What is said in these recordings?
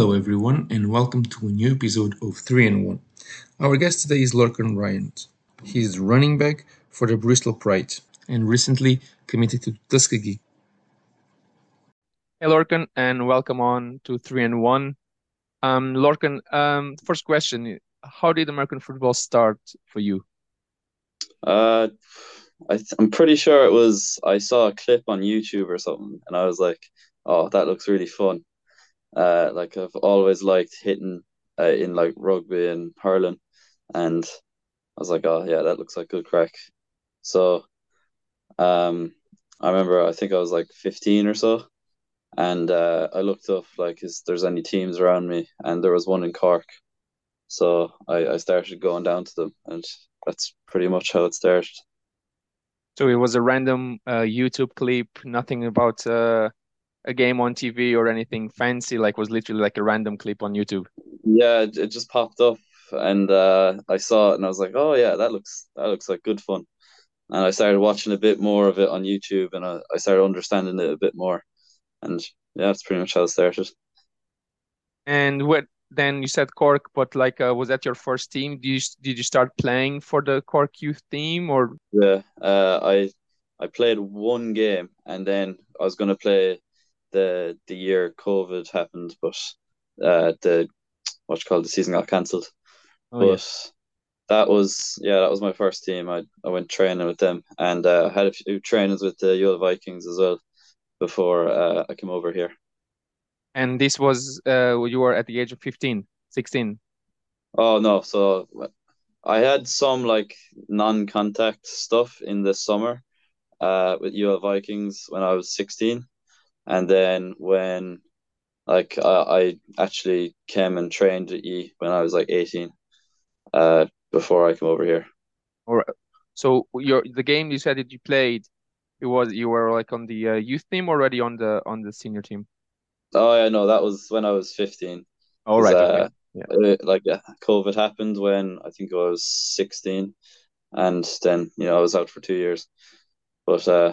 Hello, everyone, and welcome to a new episode of 3 and 1. Our guest today is Lorcan Ryans. He is running back for the Bristol Pride and recently committed to Tuskegee. Hey, Lorcan, and welcome on to 3 and 1. Um, Lorcan, um, first question How did American football start for you? Uh, I th- I'm pretty sure it was I saw a clip on YouTube or something, and I was like, "Oh, that looks really fun." Uh, like I've always liked hitting uh, in like rugby and hurling, and I was like, "Oh yeah, that looks like good crack." So, um, I remember I think I was like 15 or so, and uh, I looked up like is there's any teams around me, and there was one in Cork, so I I started going down to them, and that's pretty much how it started. So it was a random uh, YouTube clip, nothing about uh, a game on TV or anything fancy. Like was literally like a random clip on YouTube. Yeah, it, just popped up, and uh, I saw it, and I was like, "Oh yeah, that looks that looks like good fun." And I started watching a bit more of it on YouTube, and I, I started understanding it a bit more, and yeah, that's pretty much how it started. And what then you said Cork, but like, uh, was that your first team? Did you did you start playing for the Cork youth team or? Yeah, uh, I I played one game, and then I was gonna play the the year COVID happened, but uh, the what's called the season got cancelled. Oh, but yeah. that was yeah, that was my first team. I I went training with them, and uh, had a few trainings with the UL Vikings as well before uh, I came over here. And this was uh, you were at the age of 15, 16. Oh no, so I had some like non-contact stuff in the summer uh with UL Vikings when I was 16 and then when like I, I actually came and trained at E when I was like 18 uh before I came over here. All right. so your the game you said that you played, it was you were like on the uh, youth team already on the on the senior team. Oh yeah, no, that was when I was 15. All 'Cause, right, uh, okay. Yeah. uh, like yeah, COVID happened when I think I was 16 and then you know I was out for two years. But uh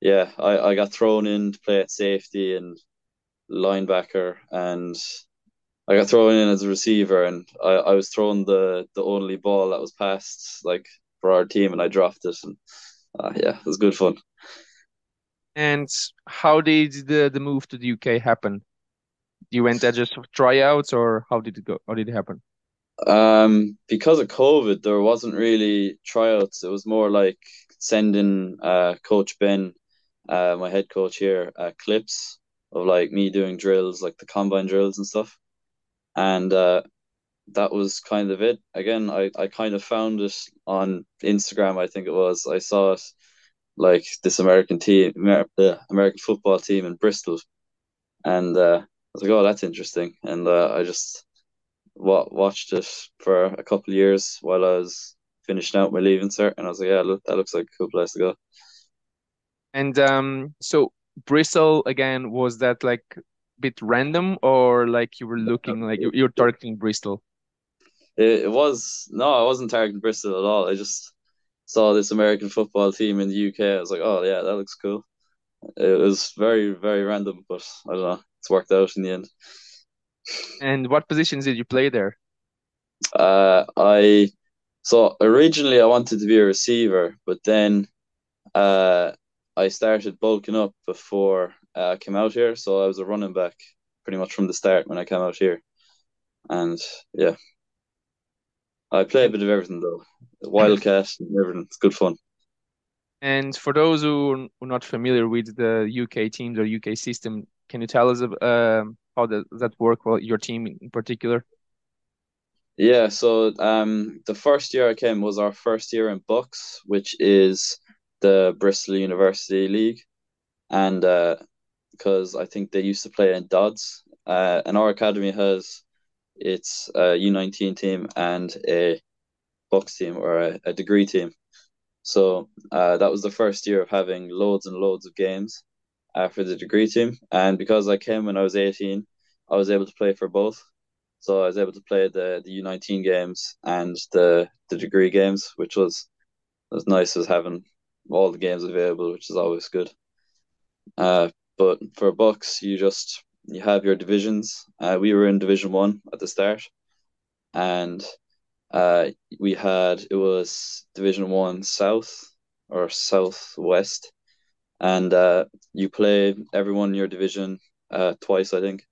yeah, I, I got thrown in to play at safety and linebacker and I got thrown in as a receiver and I, I was thrown the the only ball that was passed like for our team and I dropped it and uh, yeah, it was good fun. And how did the the move to the UK happen? You went there just for tryouts, or how did it go? How did it happen? Um, because of COVID, there wasn't really tryouts. It was more like sending uh Coach Ben, uh my head coach here, uh, clips of like me doing drills, like the combine drills and stuff. And uh that was kind of it. Again, I, I kind of found it on Instagram, I think it was. I saw it like this American team, the American football team in Bristol, and uh, I was like, oh, that's interesting. And uh, I just wa watched it for a couple years while I was finishing out my leaving cert, and I was like, yeah, look, that looks like a cool place to go. And um, so Bristol again, was that like a bit random, or like you were looking like you, you're targeting Bristol? It, it was no, I wasn't targeting Bristol at all. I just saw this American football team in the UK. I was like, oh yeah, that looks cool. It was very, very random, but I don't know. It's worked out in the end. And what positions did you play there? Uh, I so originally I wanted to be a receiver, but then uh, I started bulking up before uh, I came out here. So I was a running back pretty much from the start when I came out here, and yeah, I play a bit of everything though, wildcat and everything. It's good fun. And for those who are not familiar with the UK teams or UK system, can you tell us um, how does that work? Well, your team in particular. Yeah, so um, the first year I came was our first year in BUCS, which is the Bristol University League, and uh, because I think they used to play in Dodds, uh, and our academy has its U nineteen team and a box team or a, a degree team. So uh, that was the first year of having loads and loads of games uh, for the degree team, and because I came when I was eighteen, I was able to play for both. So I was able to play the the U nineteen games and the the degree games, which was was nice as having all the games available, which is always good. Uh, but for BUCS, you just you have your divisions. Uh, we were in Division One at the start, and uh, we had it was Division One South or Southwest, and uh, you play everyone in your division uh, twice, I think,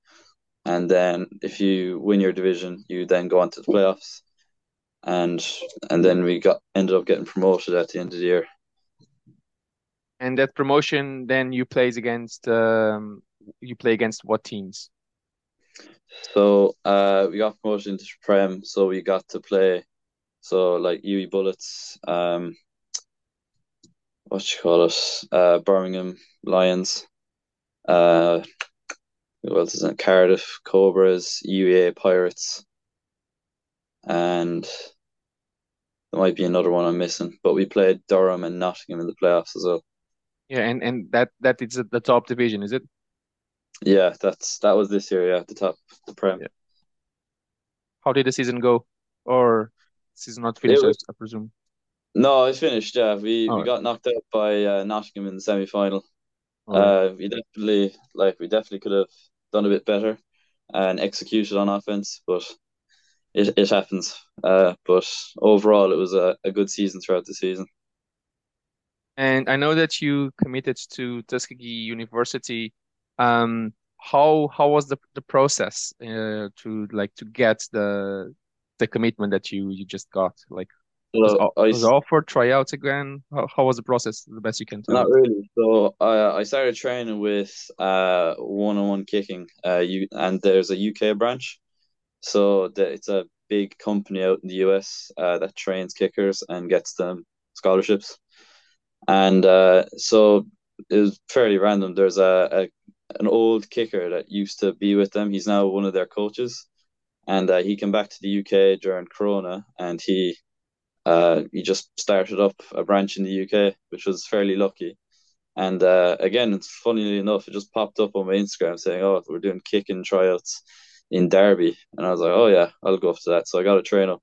and then if you win your division, you then go on to the playoffs, and and then we got ended up getting promoted at the end of the year. And that promotion, then you plays against um, you play against what teams? So uh, we got promoted into Prem, so we got to play, so like UWE Bullets, um, what you call it, uh, Birmingham Lions, uh, who else is it? Cardiff Cobras, UEA Pirates, and there might be another one I'm missing, but we played Durham and Nottingham in the playoffs as well. Yeah, and and that that is the top division, is it? Yeah, that's that was this year. Yeah, the top, the prem. Yeah. How did the season go, or season not finished? was, I presume. No, it's finished. Yeah, we oh. we got knocked out by uh, Nottingham in the semi final. Oh. Uh, we definitely like we definitely could have done a bit better and executed on offense, but it it happens. Uh, but overall, it was a, a good season throughout the season. And I know that you committed to Tuskegee University. Um how how was the the process uh, to like to get the the commitment that you you just got? Like was, I, was offered tryouts again? How, how was the process the best you can tell not really. So I I started training with uh one-on-one kicking uh you and there's a UK branch. So the, it's a big company out in the US uh, that trains kickers and gets them scholarships and uh so it was fairly random there's a, a an old kicker that used to be with them. He's now one of their coaches, and uh, he came back to the UK during Corona, and he uh, he just started up a branch in the UK, which was fairly lucky. And uh, again, it's funnily enough, it just popped up on my Instagram saying, "Oh, we're doing kicking tryouts in Derby," and I was like, "Oh yeah, I'll go after that." So I got to train up,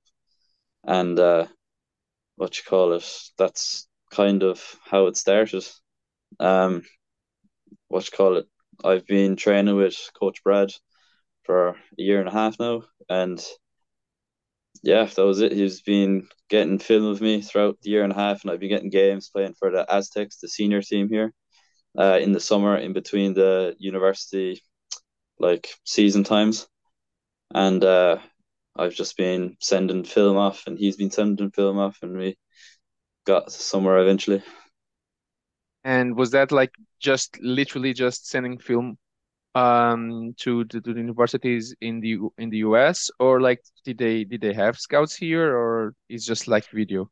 and uh, what you call it? That's kind of how it started. Um, what you call it? I've been training with Coach Brad for a year and a half now, and yeah, that was it. He's been getting film of me throughout the year and a half, and I've been getting games playing for the Aztecs, the senior team here, uh, in the summer in between the university like season times, and uh, I've just been sending film off, and he's been sending film off, and we got somewhere eventually. And was that like just literally just sending film um to, to, to the universities in the in the US or like did they did they have scouts here or it's just like video?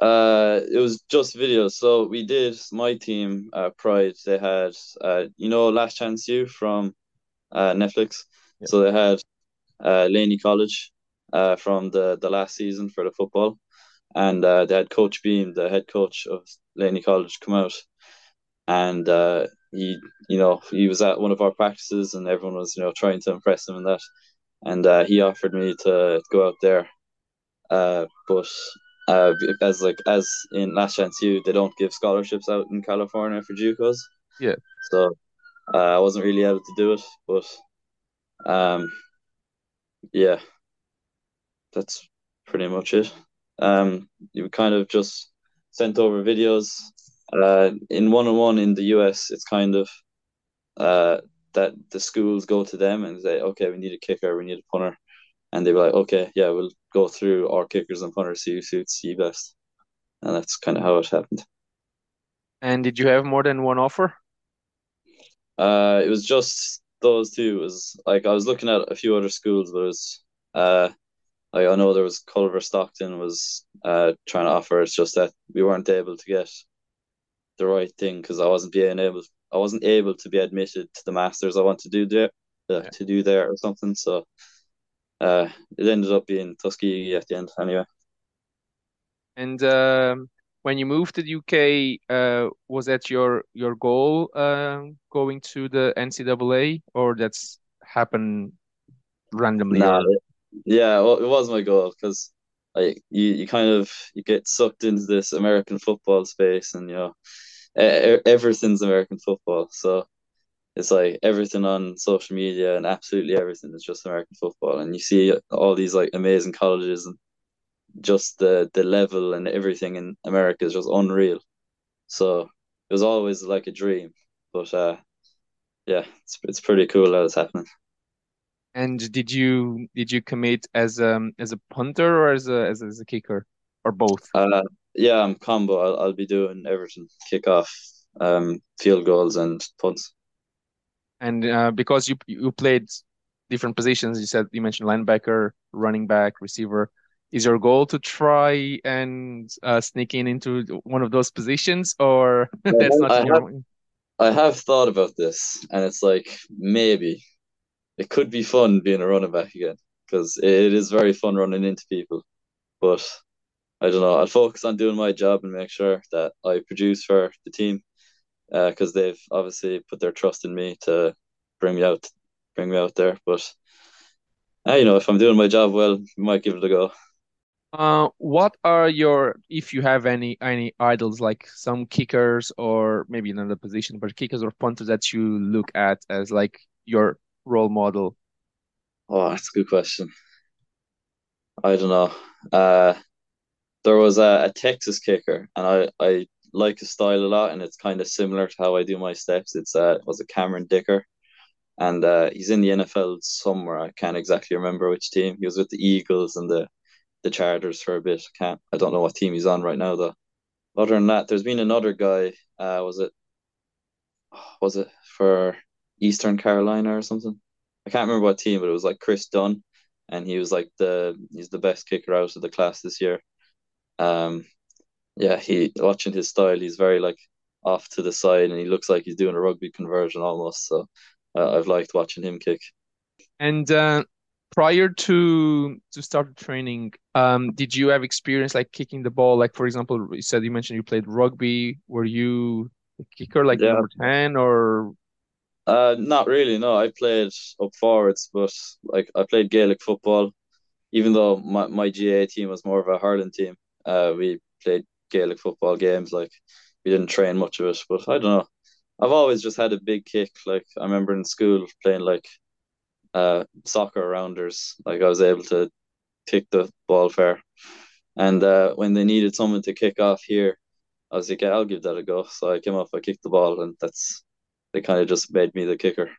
Uh, it was just video. So we did my team, uh, Pride. They had, uh, you know, Last Chance U from, uh, Netflix. Yeah. So they had, uh, Laney College, uh, from the the last season for the football, and uh, they had Coach Beam, the head coach of Laney College, come out, and uh, he, you know, he was at one of our practices, and everyone was, you know, trying to impress him and that, and uh, he offered me to go out there, uh, but uh, as like as in Last Chance U, they don't give scholarships out in California for JUCOs. Yeah. So uh, I wasn't really able to do it, but um, yeah, that's pretty much it. Um, you kind of just sent over videos uh, in one on one in the US, it's kind of uh, that the schools go to them and say, okay, we need a kicker, we need a punter, and they were like, okay, yeah, we'll go through our kickers and punters, see who suits you best, and that's kind of how it happened. And did you have more than one offer? Uh, it was just those two. It was like I was looking at a few other schools, but it was uh, like I know there was Culver Stockton was uh trying to offer. It's just that we weren't able to get the right thing because I wasn't being able I wasn't able to be admitted to the masters I want to do there uh, yeah. to do there or something. So uh, it ended up being Tuskegee at the end anyway. And um, when you moved to the UK, uh, was that your your goal uh, going to the NCAA, or that's happened randomly? Nah, yeah, well, it was my goal because like you, you kind of you get sucked into this American football space, and you know everything's American football. So it's like everything on social media and absolutely everything is just American football, and you see all these like amazing colleges and just the the level and everything in America is just unreal. So it was always like a dream, but uh, yeah, it's it's pretty cool that it's happening. And did you did you commit as um as a punter or as a as, as a kicker or both? Uh, yeah, I'm combo. I'll, I'll be doing everything: kickoff, um, field goals, and punts. And uh, because you you played different positions, you said you mentioned linebacker, running back, receiver. Is your goal to try and uh, sneak in into one of those positions, or that's not I your? have, I have thought about this, and it's like maybe it could be fun being a running back again because it is very fun running into people. But I don't know. I'll focus on doing my job and make sure that I produce for the team because uh, they've obviously put their trust in me to bring me out, bring me out there. But uh, you know, if I'm doing my job well, we might give it a go. Uh, what are your, if you have any any idols, like some kickers or maybe another position, but kickers or punters that you look at as like your role model? Oh, that's a good question. I don't know. Uh, there was a, a Texas kicker, and I I like his style a lot, and it's kind of similar to how I do my steps. It's uh was a Cameron Dicker, and uh, he's in the NFL somewhere. I can't exactly remember which team. He was with the Eagles and the the Chargers for a bit. I can't I don't know what team he's on right now though. Other than that, there's been another guy. Uh, was it was it for Eastern Carolina or something? I can't remember what team, but it was like Chris Dunn, and he was like the he's the best kicker out of the class this year. Um, yeah, he watching his style, he's very like off to the side, and he looks like he's doing a rugby conversion almost. So uh, I've liked watching him kick. And uh, prior to to start training, um, did you have experience like kicking the ball? Like for example, you said you mentioned you played rugby. Were you a kicker like Yeah. number ten or? Uh, not really. No, I played up forwards, but like I played Gaelic football. Even though my, my GAA team was more of a hurling team, uh, we played Gaelic football games. Like we didn't train much of it, but I don't know. I've always just had a big kick. Like I remember in school playing like uh soccer rounders. Like I was able to kick the ball fair. And uh, when they needed someone to kick off here, I was like, yeah, I'll give that a go. So I came up, I kicked the ball, and that's they kind of just made me the kicker.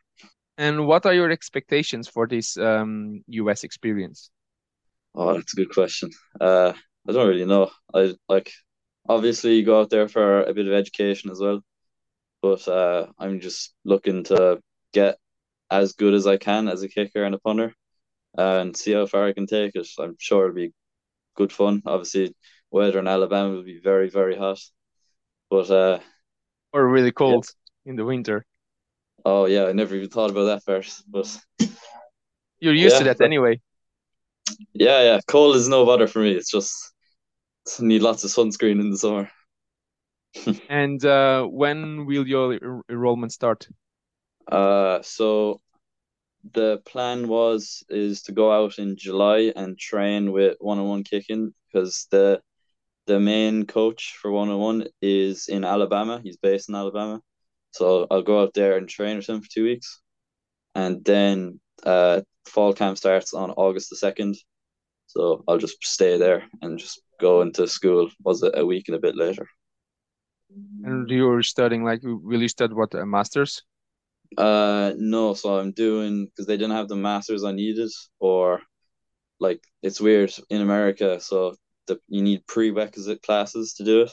And what are your expectations for this um, US experience? Oh, that's a good question. Uh, I don't really know. I like obviously you go out there for a bit of education as well, but uh, I'm just looking to get as good as I can as a kicker and a punter, and see how far I can take it. I'm sure it'll be good fun. Obviously, weather in Alabama will be very very hot, but uh, Or really cold in the winter? oh yeah, I never even thought about that first. But You're used to that but- anyway. yeah, yeah, cold is no bother for me. It's just need lots of sunscreen in the summer. And uh, when will your enrollment start? Uh, so the plan was is to go out in July and train with one on one kicking because the the main coach for one on one is in Alabama. He's based in Alabama, so I'll go out there and train with him for two weeks, and then uh fall camp starts on August the second. So I'll just stay there and just go into school. Was it a week and a bit later? And you're studying like, will you study what, a master's? Uh, no, so I'm doing because they didn't have the masters I needed, or like it's weird in America, so the you need prerequisite classes to do it.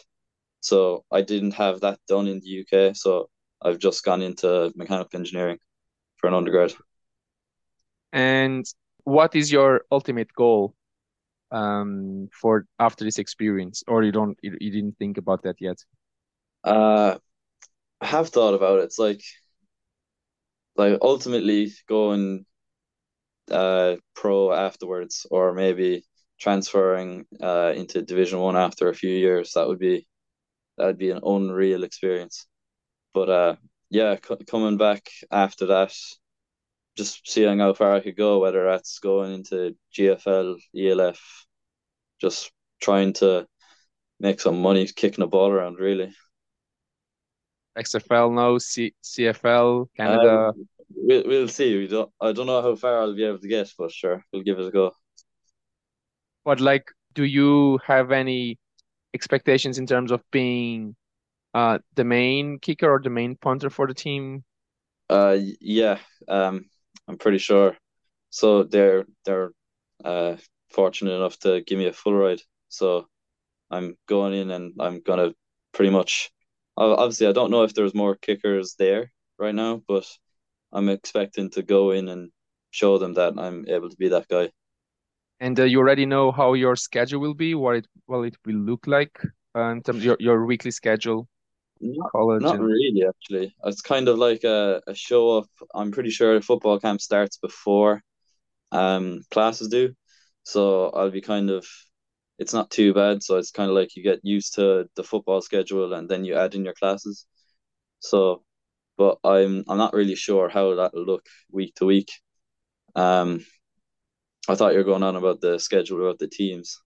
So I didn't have that done in the UK, so I've just gone into mechanical engineering for an undergrad. And what is your ultimate goal um, for after this experience? Or you don't, you, you didn't think about that yet? Uh, I have thought about it. It's like like ultimately going uh pro afterwards, or maybe transferring uh into Division One after a few years. That would be that would be an unreal experience. But uh, yeah, c coming back after that, just seeing how far I could go, whether that's going into GFL, ELF, just trying to make some money kicking a ball around, really. XFL, now, C- CFL, Canada. Um, we'll we'll see. We don't. I don't know how far I'll be able to get, but sure, we'll give it a go. But like, do you have any expectations in terms of being uh the main kicker or the main punter for the team? Uh, yeah. Um, I'm pretty sure. So they're they're uh fortunate enough to give me a full ride. So I'm going in and I'm gonna pretty much. Obviously, I don't know if there's more kickers there right now, but I'm expecting to go in and show them that I'm able to be that guy. And uh, you already know how your schedule will be, what it well it will look like uh, in terms of your, your weekly schedule. Not, college not and- really, actually. It's kind of like a, a show up. I'm pretty sure football camp starts before um classes do. So I'll be kind of it's not too bad. So it's kind of like you get used to the football schedule and then you add in your classes. So but I'm I'm not really sure how that'll look week to week. Um I thought you were going on about the schedule about the teams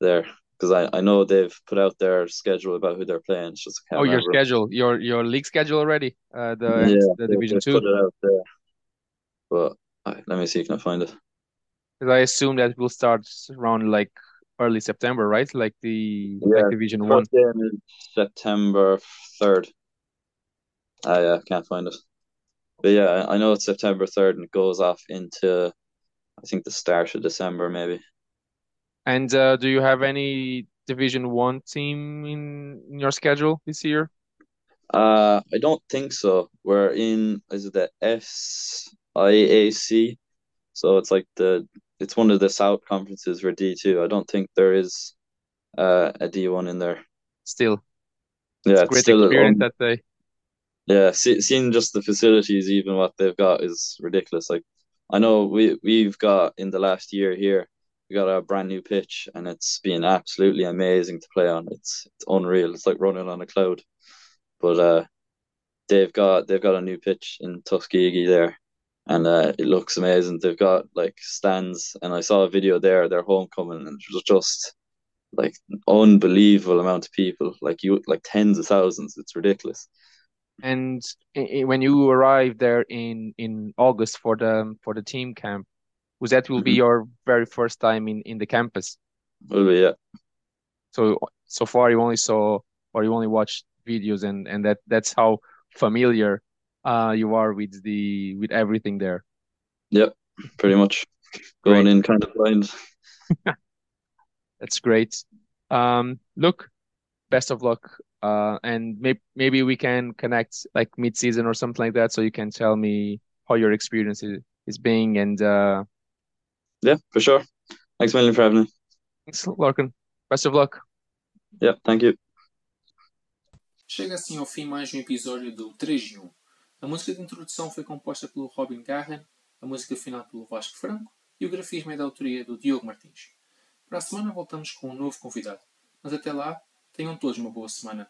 there because I, I know they've put out their schedule about who they're playing. It's just Oh, your schedule, your your league schedule already. Uh, the Yeah, the they- Division Two. put it out there. But uh, let me see if I can find it. Because I assume that will start around like early September, right? Like the Yeah, like Division One. First game is September third. I uh, can't find it. But yeah, I I know it's September third and it goes off into I think the start of December maybe. And uh, do you have any Division One team in, in your schedule this year? Uh I don't think so. We're in is it the SIAC? So it's like the it's one of the South conferences for D two. I don't think there is uh a D one in there. Still, Yeah, it's it's still experience that day. Yeah, see, seeing just the facilities, even what they've got, is ridiculous. Like, I know we we've got in the last year here, we got a brand new pitch, and it's been absolutely amazing to play on. It's it's unreal. It's like running on a cloud. But uh, they've got they've got a new pitch in Tuskegee there, and uh, it looks amazing. They've got like stands, and I saw a video there. Their homecoming, and it was just like unbelievable amount of people, like you like tens of thousands. It's ridiculous. And when you arrived there in in August for the for the team camp, was that will be Mhm. your very first time in in the campus? Will be yeah. So so far you only saw or you only watched videos and and that that's how familiar uh you are with the with everything there. Yep, pretty much. Going Great. in kind of blind. That's great. Um, look, best of luck. Uh, and maybe maybe we can connect like mid-season or something like that, so you can tell me how your experience is, is being. And uh, Yeah, for sure. Thanks a million for having me. thanks, Larkin. Best of luck. Yeah, thank you. Chega assim ao fim mais um episódio do 3 em 1. A música de introdução foi composta pelo Robin Garren, a música final pelo Vasco Franco e o grafismo é da autoria do Diogo Martins. Para a semana voltamos com um novo convidado, mas até lá, tenham todos uma boa semana.